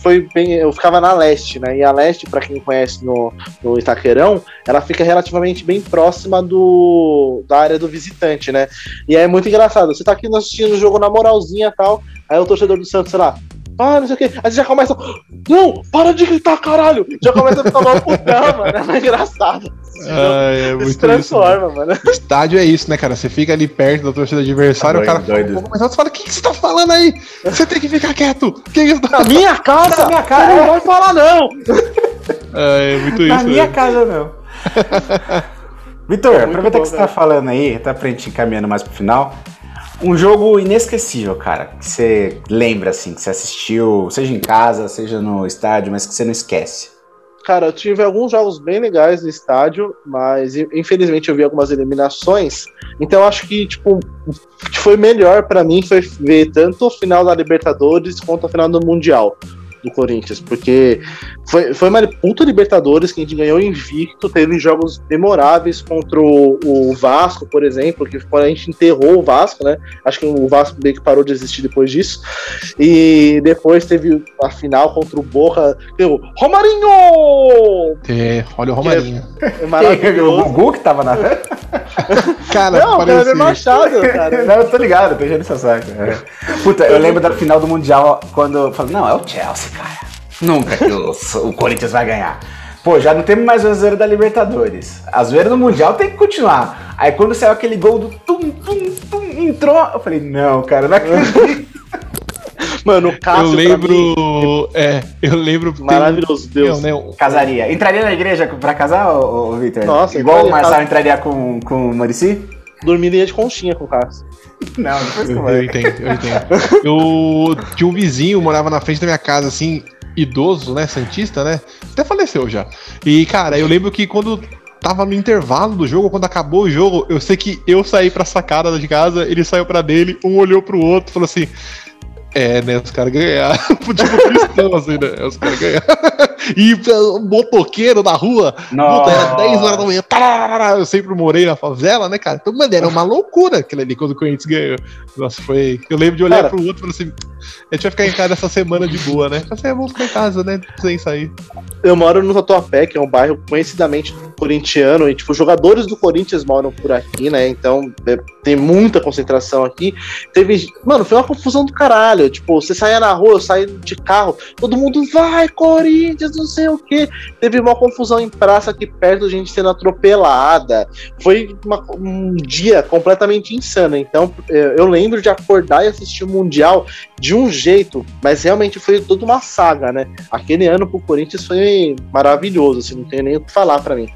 foi bem, eu ficava na leste, né? E a leste, para quem conhece no, no Itaquerão, ela fica relativamente bem próxima do da área do visitante, né? E é muito engraçado. Você tá aqui assistindo o jogo na moralzinha e tal, aí o torcedor do Santos, sei lá, ah, não sei o que. Aí já começa. Não, para de gritar, caralho! Já começa a ficar mal putão, mano. É engraçado. Ah, é muito se transforma, isso, mano. Estádio é isso, né, cara? Você fica ali perto da torcida adversária, tá o cara doido. fala, mas você fala, o que, que você tá falando aí? Você tem que ficar quieto. Que que tá... Na minha casa, Na minha casa, não vai falar, não. Ah, é muito isso. Na minha casa, não. Vitor, é aproveita bom, que você tá falando aí, tá pra gente caminhando mais pro final. Um jogo inesquecível, cara, que você lembra, assim, que você assistiu, seja em casa, seja no estádio, mas que você não esquece. Cara, eu tive alguns jogos bem legais no estádio, mas infelizmente eu vi algumas eliminações. Então acho que, tipo, que foi melhor para mim foi ver tanto o final da Libertadores quanto a final do Mundial do Corinthians, porque foi, foi uma puta Libertadores que a gente ganhou invicto, teve jogos memoráveis contra o, o Vasco, por exemplo, que a gente enterrou o Vasco, né? Acho que o Vasco meio que parou de existir depois disso. E depois teve a final contra o Borra, o Romarinho! É, olha o Romarinho. É, é maravilhoso. o Gugu que tava na. cara, não, o cara Machado, cara. não, eu tô ligado, tô enchendo essa saca. É. Puta, eu lembro da final do Mundial quando eu falei, não, é o Chelsea, cara. Nunca que o, o Corinthians vai ganhar. Pô, já não temos mais o zoeira da Libertadores. A zoeira do Mundial tem que continuar. Aí quando saiu aquele gol do tum, tum, tum, entrou, eu falei, não, cara, não acredito. Mano, o Cássio. Eu lembro. É, eu lembro. Maravilhoso, Deus. né? Casaria. Entraria na igreja pra casar, ô, ô Victor? Nossa, Igual o Marcelo entraria com, com o Murici? Dormiria de conchinha com o Cássio. Não, depois eu, eu entendo, eu entendo. Eu tinha um vizinho, morava na frente da minha casa, assim, idoso, né? Santista, né? Até faleceu já. E, cara, eu lembro que quando tava no intervalo do jogo, quando acabou o jogo, eu sei que eu saí pra sacada de casa, ele saiu pra dele, um olhou pro outro e falou assim: é, né? Os caras ganharam. tipo cristão, assim, né? Os caras ganharam. E motoqueiro da rua, puta, era 10 horas da manhã. Tararara, eu sempre morei na favela, né, cara? Então, mano, era uma loucura aquilo ali quando o Corinthians ganhou. Nossa, foi. Eu lembro de olhar cara, pro outro e falar assim: a gente vai ficar em casa essa semana de boa, né? Assim, vamos ficar em casa, né? Sem sair. Eu moro no Tatuapé, que é um bairro conhecidamente corintiano, e, tipo, jogadores do Corinthians moram por aqui, né? Então, é, tem muita concentração aqui. Teve. Mano, foi uma confusão do caralho. Tipo, você saía na rua, eu saía de carro, todo mundo vai, Corinthians, não sei o que. Teve uma confusão em praça aqui perto, gente sendo atropelada. Foi uma, um dia completamente insano. Então, é, eu lembro de acordar e assistir o Mundial de um jeito, mas realmente foi toda uma saga, né? Aquele ano pro Corinthians foi maravilhoso, assim, não tem nem o que falar para mim.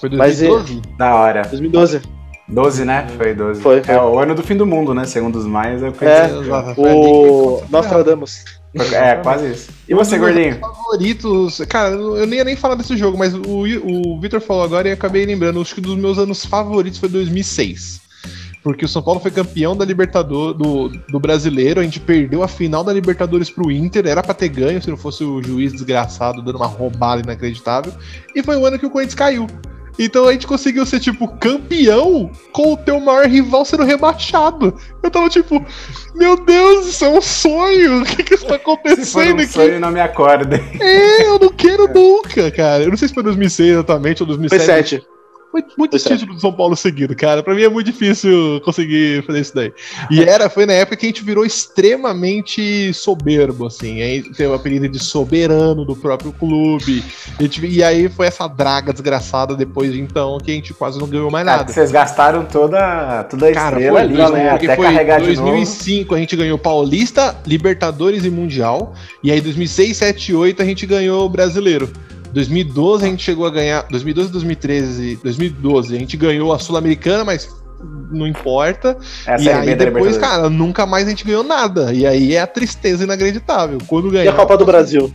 Foi 2012? Mas, é, da hora. 2012. 12, né? Foi 12. Foi, foi. É o ano do fim do mundo, né? Segundo os mais. É, é o Nostradamus. É, quase isso. E você, gordinho? favoritos. Cara, eu nem ia nem falar desse jogo, mas o, o Victor falou agora e acabei lembrando. Acho que um dos meus anos favoritos foi 2006 porque o São Paulo foi campeão da Libertadores do, do brasileiro, a gente perdeu a final da Libertadores pro Inter, era pra ter ganho se não fosse o juiz desgraçado dando uma roubada inacreditável, e foi o ano que o Corinthians caiu. Então a gente conseguiu ser, tipo, campeão com o teu maior rival sendo rebaixado. Eu tava tipo, meu Deus, isso é um sonho! O que que está acontecendo aqui? um aqui? sonho, não me acorda. É, eu não quero nunca, cara. Eu não sei se foi 2006 exatamente ou 2007. 2007. Muitos pois é. títulos do São Paulo seguido, cara. Pra mim é muito difícil conseguir fazer isso daí. E era, foi na época que a gente virou extremamente soberbo, assim. Aí teve o apelido de soberano do próprio clube. Gente, e aí foi essa draga desgraçada depois de então que a gente quase não ganhou mais é, nada. É, vocês gastaram toda, toda a cara, estrela ali, né? Até foi carregar 2005 a gente ganhou Paulista, Libertadores e Mundial. E aí 2006, 7, 2008 a gente ganhou Brasileiro. 2012 a gente chegou a ganhar. 2012, 2013, 2012 a gente ganhou a Sul-Americana, mas não importa. É e aí depois, cara, nunca mais a gente ganhou nada. E aí é a tristeza inacreditável. Quando ganhou. E a Copa do Brasil?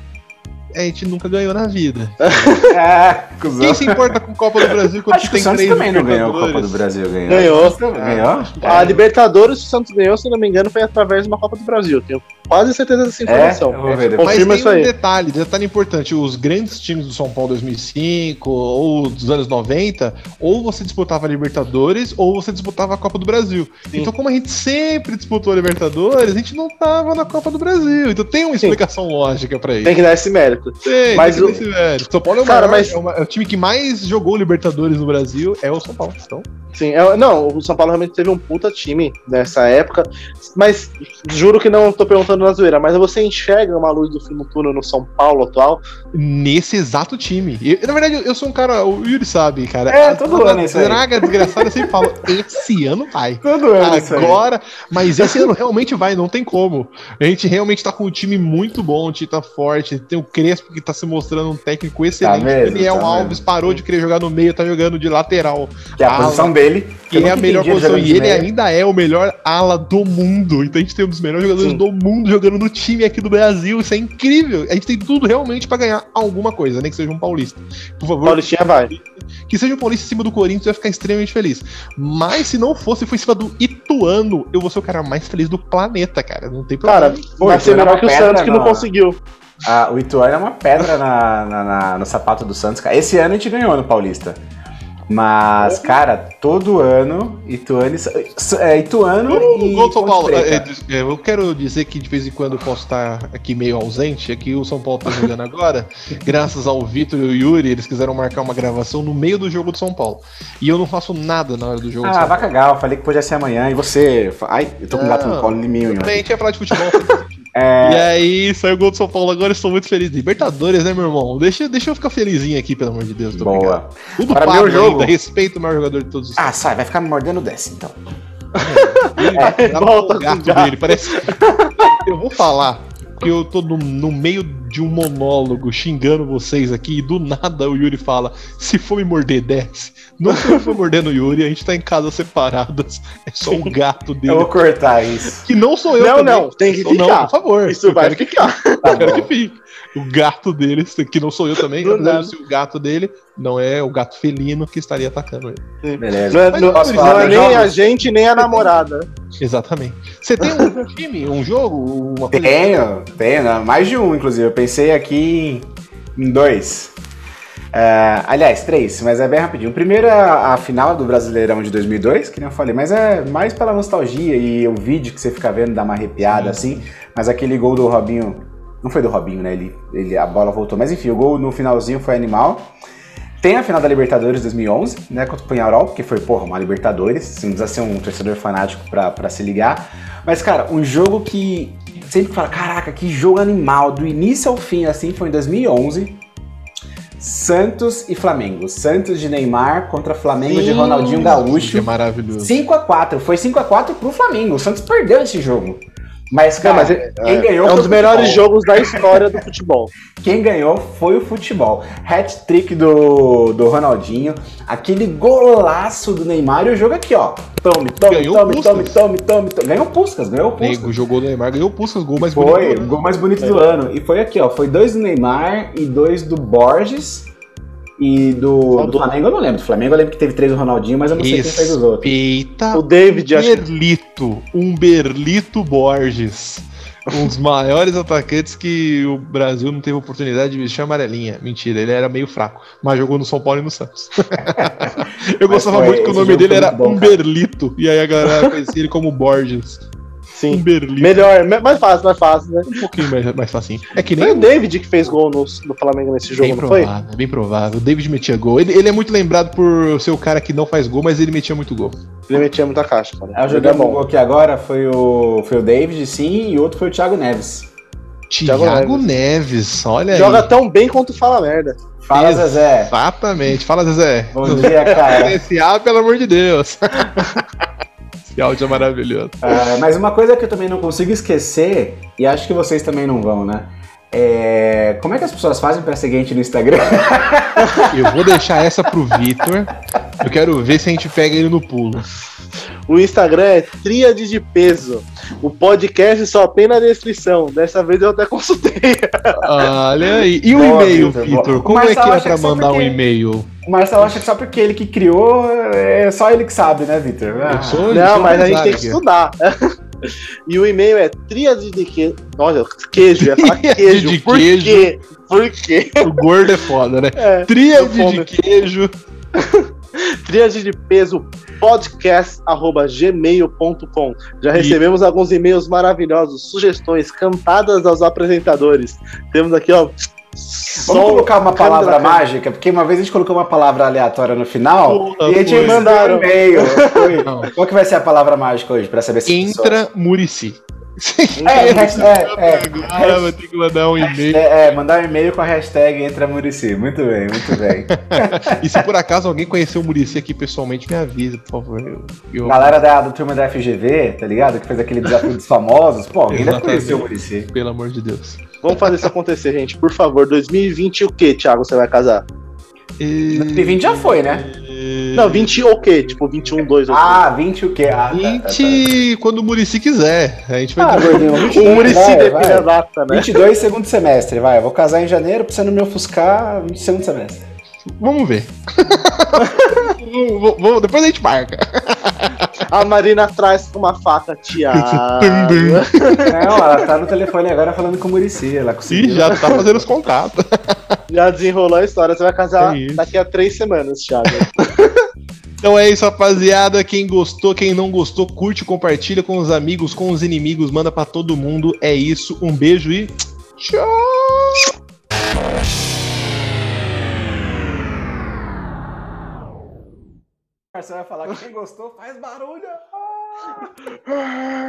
A gente nunca ganhou na vida. é, Quem se importa com Copa do Brasil quando Acho tem que o três também não ganhou a Copa do Brasil, ganhou. Ganhou. ganhou? A Libertadores, o Santos ganhou, se não me engano, foi através de uma Copa do Brasil. Tenho quase certeza dessa é? informação. É, Mas tem isso aí. um detalhe, detalhe importante, os grandes times do São Paulo 2005 ou dos anos 90, ou você disputava a Libertadores ou você disputava a Copa do Brasil. Sim. Então, como a gente sempre disputou a Libertadores, a gente não tava na Copa do Brasil. Então tem uma explicação Sim. lógica para isso. Tem que dar esse mérito. Tem, mas o... São Paulo é o, Cara, maior, mas... é, uma, é o time que mais jogou Libertadores no Brasil, é o São Paulo. Então... Sim, é, não, o São Paulo realmente teve um puta time nessa época, mas juro que não tô perguntando na zoeira, mas você enxerga uma luz do fim do túnel no São Paulo atual? Nesse exato time. Eu, na verdade, eu sou um cara, o Yuri sabe, cara. É, todo ano isso Draga desgraçada, eu sempre falo, esse ano vai. Todo ano Agora, mas esse ano realmente vai, não tem como. A gente realmente tá com um time muito bom, o time tá forte, tem o Crespo que tá se mostrando um técnico excelente. Tá mesmo, Daniel tá Alves mesmo. parou de querer jogar no meio, tá jogando de lateral. Que é a posição dele dele. Que é a melhor posição. E ele ainda é o melhor ala do mundo. Então a gente tem um dos melhores jogadores Sim. do mundo jogando no time aqui do Brasil. Isso é incrível. A gente tem tudo realmente para ganhar alguma coisa, nem que seja um paulista. Por favor. Paulistinha vai. Que seja um paulista em cima do Corinthians, eu ia ficar extremamente feliz. Mas se não fosse, foi em cima do Ituano, eu vou ser o cara mais feliz do planeta, cara. Não tem problema. Cara, vai ser melhor que o Santos que não conseguiu. Ah, o Ituano é uma pedra na, na, na, no sapato do Santos, cara. Esse ano a gente ganhou no Paulista. Mas, cara, todo ano, Ituano, é, Ituano o, e. O São Paulo, é, é, eu quero dizer que de vez em quando eu posso estar aqui meio ausente. Aqui o São Paulo tá jogando agora. graças ao Vitor e ao Yuri, eles quiseram marcar uma gravação no meio do jogo do São Paulo. E eu não faço nada na hora do jogo. Ah, vai cagar, eu falei que podia ser amanhã. E você. Ai, eu tô com um gato no colo em mim. A gente ia falar de futebol. É... E aí, saiu o gol do São Paulo agora, estou muito feliz. Libertadores, né, meu irmão? Deixa, deixa eu ficar felizinho aqui, pelo amor de Deus. Boa. Obrigado. Tudo Para meu jogo. Ainda, respeito o maior jogador de todos os Ah, sai, vai ficar me mordendo desse, então. É, é, volta o gato dele, parece. Eu vou falar que eu tô no, no, meio de um monólogo xingando vocês aqui e do nada o Yuri fala: se for me morder, desce. Não eu for mordendo o Yuri, a gente tá em casas separadas. É só o gato dele. Eu vou cortar isso. Que não sou eu. Não, também. não, tem que ficar. Não, por favor. Isso vai ficar. Que, tá eu quero que fique o gato dele, que não sou eu também, se o gato dele não é o gato felino que estaria atacando ele. Beleza. Não, não, não é nem a gente, nem a namorada. Exatamente. Você tem um time, um jogo? Uma tenho, tenho, mais de um, inclusive. Eu pensei aqui em dois. Uh, aliás, três, mas é bem rapidinho. O primeiro é a, a, final do Brasileirão de 2002, que nem eu falei, mas é mais pela nostalgia e o vídeo que você fica vendo dá uma arrepiada Sim. assim. Mas aquele gol do Robinho não foi do Robinho, né? Ele, ele, a bola voltou. Mas enfim, o gol no finalzinho foi animal. Tem a final da Libertadores 2011, né? Contra o Penharol, porque foi, porra, uma Libertadores. Você não precisa ser um torcedor fanático pra, pra se ligar. Mas, cara, um jogo que sempre fala, caraca, que jogo animal. Do início ao fim, assim, foi em 2011. Santos e Flamengo. Santos de Neymar contra Flamengo Sim, de Ronaldinho Gaúcho. Que é maravilhoso. 5x4. Foi 5x4 pro Flamengo. O Santos perdeu esse jogo. Mas, cara, mas é, quem ganhou é um dos melhores jogos da história do futebol. Quem ganhou foi o futebol. Hat-trick do, do Ronaldinho, aquele golaço do Neymar e o jogo aqui, ó. Tome, tome, ganhou tome, tome, tome, tome, tome. Ganhou Puskas, ganhou Puskas. Nego jogou o Neymar, ganhou Puskas, gol mais foi, bonito. Foi, gol mais bonito é. do ano. E foi aqui, ó. Foi dois do Neymar e dois do Borges. E do, do Flamengo eu não lembro. Do Flamengo eu lembro que teve três do Ronaldinho, mas eu não sei quem fez os outros. Eita, o David, Berlito, um Berlito Borges. Um dos maiores atacantes que o Brasil não teve oportunidade de vestir amarelinha. Mentira, ele era meio fraco, mas jogou no São Paulo e no Santos. eu gostava muito que o nome dele era bom, Umberlito, e aí a galera conhecia ele como Borges. Sim. Berlim. Melhor, mais fácil, mais fácil, né? Um pouquinho mais, mais fácil. É que nem. Foi o David que fez gol no, no Flamengo nesse jogo, bem não provável, foi? Bem provável. O David metia gol. Ele, ele é muito lembrado por ser o cara que não faz gol, mas ele metia muito gol. Ele metia muita caixa, cara. Ah, jogando um gol aqui agora foi o, foi o David, sim, e outro foi o Thiago Neves. Thiago, Thiago Neves. Neves. olha Joga aí. Joga tão bem quanto fala merda. Fala, Zezé. Exatamente. Fala, Zezé. Bom dia, cara. Esse A, pelo amor de Deus. Esse áudio é maravilhoso. É, mas uma coisa que eu também não consigo esquecer, e acho que vocês também não vão, né? É... Como é que as pessoas fazem para seguir a gente no Instagram? Eu vou deixar essa pro Vitor. Eu quero ver se a gente pega ele no pulo. O Instagram é Tríade de Peso. O podcast só tem na descrição. Dessa vez eu até consultei. Olha aí. E o e-mail, Vitor? Como é que é pra mandar porque... um e-mail? O Marcelo acha que só porque ele que criou, é só ele que sabe, né, Vitor? Ah. Não, mas a gente tem que estudar. E o e-mail é tríade de queijo. Olha, queijo, falar queijo. de Por queijo. quê? Por quê? O gordo é foda, né? É, tríade de queijo. Tríade de peso podcast@gmail.com. Já recebemos e... alguns e-mails maravilhosos, sugestões, cantadas aos apresentadores. Temos aqui, ó, Vamos colocar uma palavra mágica, porque uma vez a gente colocou uma palavra aleatória no final e a gente mandaram um e-mail. Qual que vai ser a palavra mágica hoje para saber se Entra Murici. É, é, é, Agora vai ter que mandar um e-mail. É, mandar um e-mail com a hashtag Entra Murici. Muito bem, muito bem. e se por acaso alguém conheceu o Murici aqui pessoalmente, me avisa, por favor. Eu, eu... Galera da, da turma da FGV, tá ligado? Que fez aquele desafio dos famosos. Pô, alguém deve conhecer o Murici. Pelo amor de Deus. Vamos fazer isso acontecer, gente. Por favor, 2020 o que, Thiago, você vai casar? E... 2020 já foi, né? Não, 20 o quê? Tipo, 21, 2 ou Ah, 20 o quê? Ah, 20 tá, tá, tá. quando o Murici quiser. A gente vai ah, gordinho, 20, o Murici define a data, né? 22 segundo semestre, vai. Eu vou casar em janeiro pra você não me ofuscar segundo semestre. Vamos ver. depois a gente marca. A Marina atrás com uma faca, Tiago. Não, ela tá no telefone agora falando com o Murici. Ela conseguiu. Ih, já tá fazendo os contatos. Já desenrolou a história. Você vai casar é daqui a três semanas, Thiago. Então é isso, rapaziada. Quem gostou, quem não gostou, curte, compartilha com os amigos, com os inimigos, manda para todo mundo. É isso. Um beijo e tchau. Você vai falar que quem gostou faz barulho. Ah!